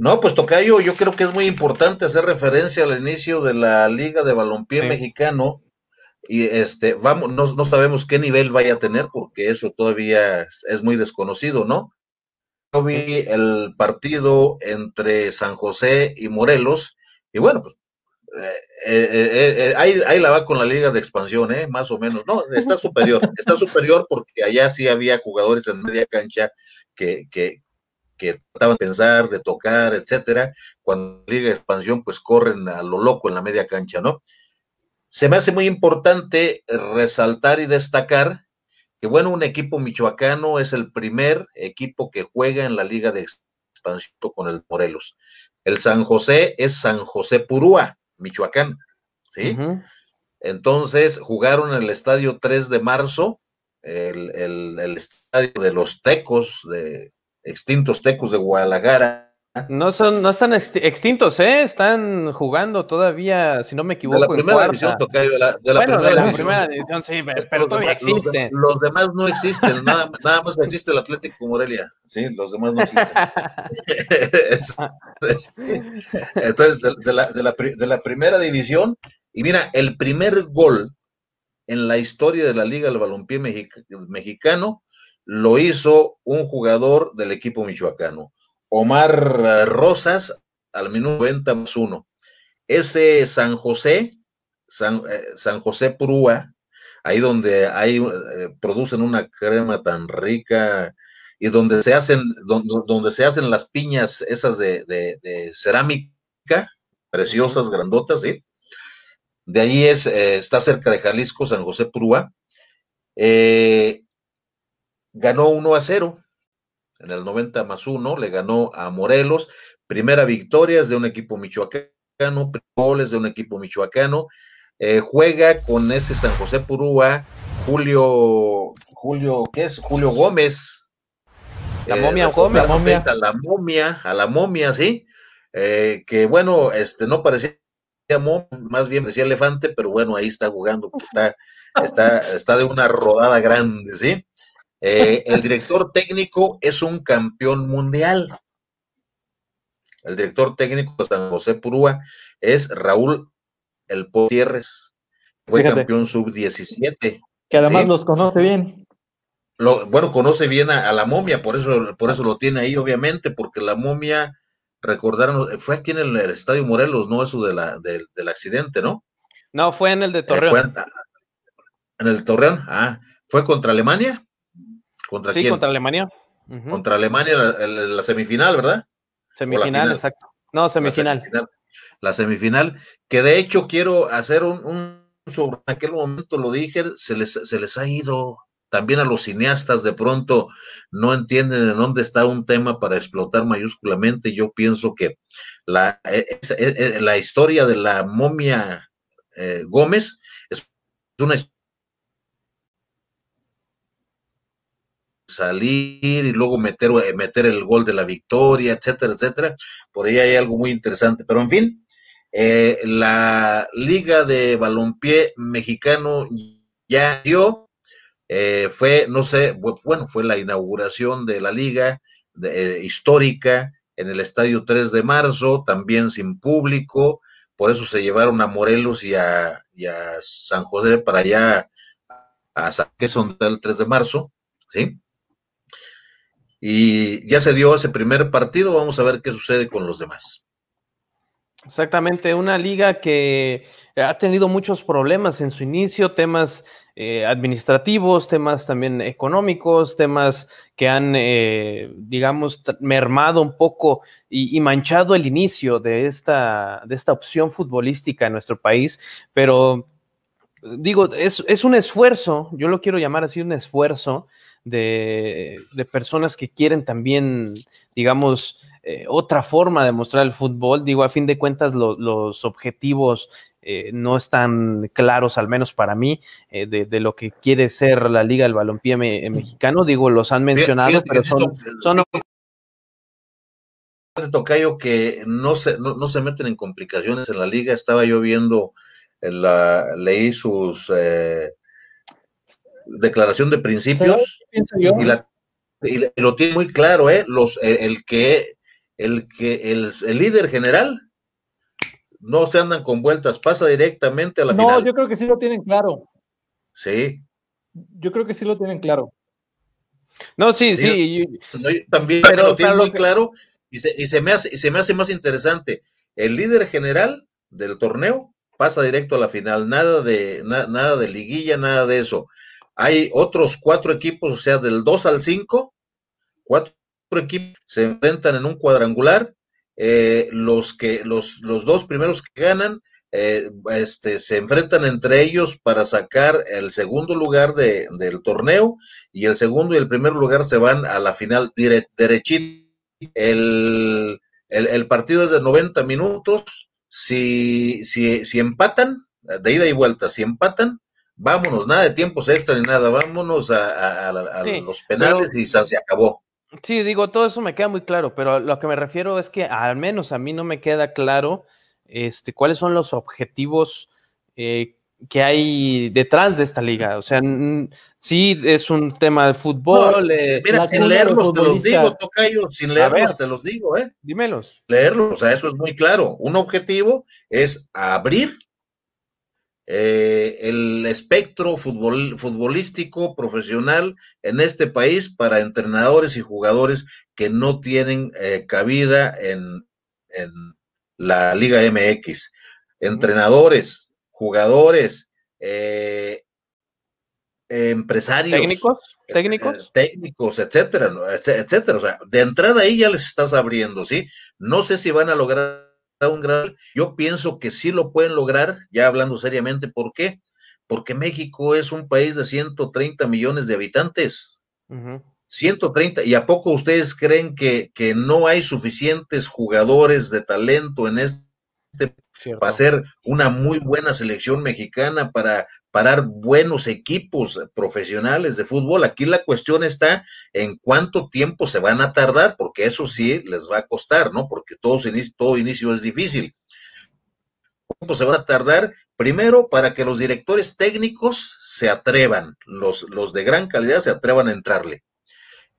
No, pues Tocayo, yo creo que es muy importante hacer referencia al inicio de la Liga de Balompié Mexicano y este, vamos, no, no, sabemos qué nivel vaya a tener porque eso todavía es muy desconocido, ¿no? Yo vi el partido entre San José y Morelos y bueno, pues eh, eh, eh, ahí, ahí, la va con la liga de expansión, ¿eh? más o menos. No, está superior, está superior porque allá sí había jugadores en media cancha que, que, que trataban de pensar, de tocar, etcétera. Cuando la liga de expansión, pues corren a lo loco en la media cancha, ¿no? Se me hace muy importante resaltar y destacar que, bueno, un equipo michoacano es el primer equipo que juega en la liga de expansión con el Morelos. El San José es San José Purúa Michoacán, ¿sí? Entonces jugaron en el estadio 3 de marzo, el, el, estadio de los Tecos, de extintos Tecos de Guadalajara. No son, no están extintos, ¿eh? Están jugando todavía, si no me equivoco. De la primera división, Tocayo, de la, de la, primera, de la división. primera, división. sí, pero, todavía existen. Los, demás no existen, nada, nada más existe el Atlético Morelia, sí, los demás no existen. Entonces, de, la, de, la, de la primera división, y mira, el primer gol en la historia de la Liga del Balompié Mexicano lo hizo un jugador del equipo michoacano, Omar Rosas, al minuto 90 más uno. Ese San José, San, eh, San José Purúa, ahí donde hay, eh, producen una crema tan rica y donde se hacen, donde, donde se hacen las piñas esas de, de, cerámica, preciosas, grandotas, ¿sí? De ahí es, eh, está cerca de Jalisco, San José Purúa. Eh, ganó 1 a 0 en el 90 más 1, le ganó a Morelos. Primera victoria es de un equipo michoacano, goles de un equipo michoacano. Eh, juega con ese San José Purúa, Julio, Julio, ¿qué es? Julio Gómez. La momia eh, Gómez. La momia. A la momia, a la momia, sí. Eh, que bueno, este no parecía más bien decía elefante, pero bueno, ahí está jugando, está, está, está de una rodada grande, ¿sí? Eh, el director técnico es un campeón mundial. El director técnico de San José Purúa es Raúl El Potierres. Fue campeón sub-17. Que además los conoce bien. Lo, bueno, conoce bien a, la momia, por eso, por eso lo tiene ahí, obviamente, porque la momia, recordaron, fue aquí en el, Estadio Morelos, ¿no? Eso de la, del accidente, ¿no? No, fue en el de eh, Torreón. en el Torreón, ah, ¿fue contra Alemania? ¿Contra sí, contra Alemania. Contra Alemania, la, semifinal, ¿verdad? Semifinal, exacto. No, semifinal. La semifinal, que de hecho quiero hacer un, un sobre aquel momento lo dije, se les, se les ha ido también a los cineastas de pronto no entienden en dónde está un tema para explotar mayúsculamente. Yo pienso que la, e, e, e, la historia de la momia eh, Gómez es una historia salir y luego meter, eh, meter el gol de la victoria, etcétera, etcétera. Por ahí hay algo muy interesante. Pero en fin, eh, la Liga de Balompié Mexicano ya dio, eh, fue, no sé, bueno, fue la inauguración de la liga histórica en el Estadio 3 de marzo, también sin público, por eso se llevaron a Morelos y a, San José para allá, a San, que son el 3 de marzo, ¿sí? Y ya se dio ese primer partido, vamos a ver qué sucede con los demás. Exactamente, una liga que ha tenido muchos problemas en su inicio, temas eh, administrativos, temas también económicos, temas que han, eh, digamos, mermado un poco y, manchado el inicio de esta, de esta opción futbolística en nuestro país, pero digo, es, es un esfuerzo, yo lo quiero llamar así un esfuerzo de, personas que quieren también, digamos, eh, otra forma de mostrar el fútbol. Digo, a fin de cuentas, los objetivos eh, no están claros, al menos para mí, eh, de, lo que quiere ser la Liga del Balompié mexicano. Digo, los han mencionado, pero son... son Tocayo que no se, no, se meten en complicaciones en la liga. Estaba yo viendo, la, leí sus declaración de principios y, lo tiene muy claro, ¿eh? Los, el, que el que el, líder general no se andan con vueltas, pasa directamente a la final. No, yo creo que sí lo tienen claro. Sí. Yo creo que sí lo tienen claro. No, sí, sí. también pero, lo tienen muy claro y se, y se, me hace, y se me hace más interesante. El líder general del torneo pasa directo a la final, nada de, nada de liguilla, nada de eso. Hay otros cuatro equipos, o sea, del 2 al 5, cuatro equipos se enfrentan en un cuadrangular. Eh, los, que, los, los dos primeros que ganan eh, este, se enfrentan entre ellos para sacar el segundo lugar de, del torneo y el segundo y el primer lugar se van a la final derechito. El, el, el, partido es de 90 minutos. Si, si, si empatan, de ida y vuelta, si empatan, vámonos, nada de tiempos extra ni nada, vámonos a, los penales y se acabó. Sí, digo, todo eso me queda muy claro, pero lo que me refiero es que al menos a mí no me queda claro este, cuáles son los objetivos eh, que hay detrás de esta liga. O sea, sí es un tema de fútbol. Eh, mira, sin leerlos te los digo, Tocayo, sin leerlos te los digo, ¿eh? Dímelos. Leerlos, o sea, eso es muy claro. Un objetivo es abrir eh, el espectro futbolístico profesional en este país para entrenadores y jugadores que no tienen eh, cabida en, la Liga MX. Entrenadores, jugadores, eh, empresarios. ¿Técnicos? ¿Técnicos? técnicos, etcétera, etcétera. O sea, de entrada ahí ya les estás abriendo, ¿sí? No sé si van a lograr un gran, yo pienso que sí lo pueden lograr, ya hablando seriamente, ¿por qué? Porque México es un país de 130 millones de habitantes. 130, ¿y a poco ustedes creen que, que no hay suficientes jugadores de talento en este va a ser una muy buena selección mexicana para parar buenos equipos profesionales de fútbol. Aquí la cuestión está en cuánto tiempo se van a tardar, porque eso sí les va a costar, ¿no? Porque todo, inicio, todo inicio es difícil. ¿Cuánto se van a tardar? Primero, para que los directores técnicos se atrevan, los, los de gran calidad se atrevan a entrarle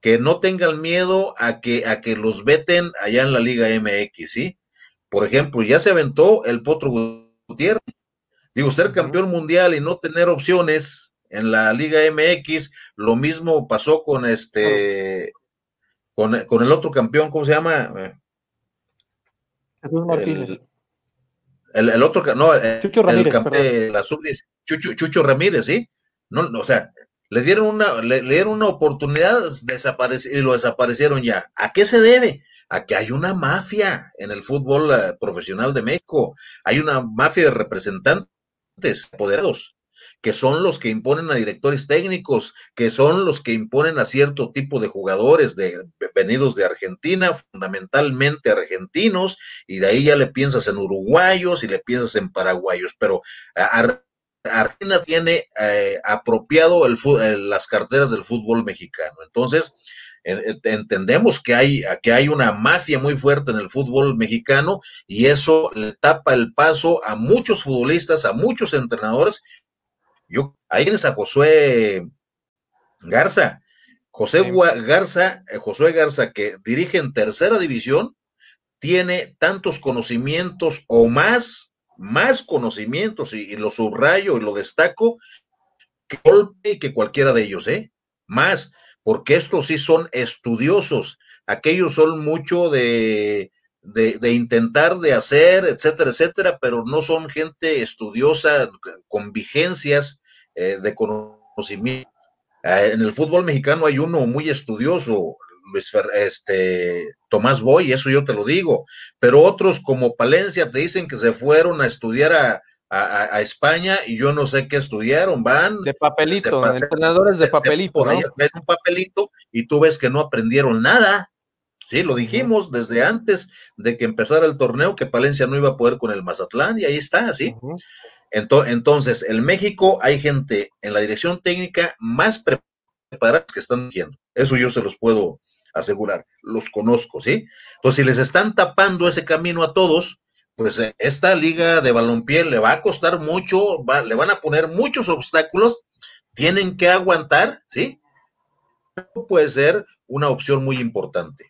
que no tengan miedo a que, a que los veten allá en la Liga MX, ¿sí? Por ejemplo, ya se aventó el Potro Gutiérrez. Digo, ser campeón mundial y no tener opciones en la Liga MX, lo mismo pasó con este, con, el otro campeón, ¿cómo se llama? Jesús Martínez. El, otro, no, el, Chucho Ramírez, el la sub Chucho, Chucho, Ramírez, ¿sí? No, o sea, le dieron una, le, le dieron una oportunidad desaparece, y lo desaparecieron ya. ¿A qué se debe? A que hay una mafia en el fútbol eh, profesional de México, hay una mafia de representantes apoderados que son los que imponen a directores técnicos, que son los que imponen a cierto tipo de jugadores de, venidos de Argentina, fundamentalmente argentinos, y de ahí ya le piensas en uruguayos y le piensas en paraguayos, pero Argentina tiene eh, apropiado el, las carteras del fútbol mexicano. Entonces, entendemos que hay, que hay una mafia muy fuerte en el fútbol mexicano y eso le tapa el paso a muchos futbolistas, a muchos entrenadores. Yo, ahí tienes a Josué Garza, José Garza, eh, Josué Garza, que dirige en tercera división, tiene tantos conocimientos o más, más conocimientos, y, y lo subrayo y lo destaco, que golpe que cualquiera de ellos, ¿eh? Más porque estos sí son estudiosos, aquellos son mucho de, de, intentar, de hacer, etcétera, etcétera, pero no son gente estudiosa con vigencias eh, de conocimiento. Eh, en el fútbol mexicano hay uno muy estudioso, Luis este, Tomás Boy, eso yo te lo digo, pero otros como Palencia te dicen que se fueron a estudiar a, a, España y yo no sé qué estudiaron, van. De papelito, entrenadores de papelito. Por ahí un papelito y tú ves que no aprendieron nada. Sí, lo dijimos desde antes de que empezara el torneo que Palencia no iba a poder con el Mazatlán y ahí está, ¿sí? Entonces, en México hay gente en la dirección técnica más preparada que están diciendo. Eso yo se los puedo asegurar, los conozco, ¿sí? Entonces, si les están tapando ese camino a todos, pues eh, esta liga de balompié le va a costar mucho, le van a poner muchos obstáculos, tienen que aguantar, ¿sí? Puede ser una opción muy importante.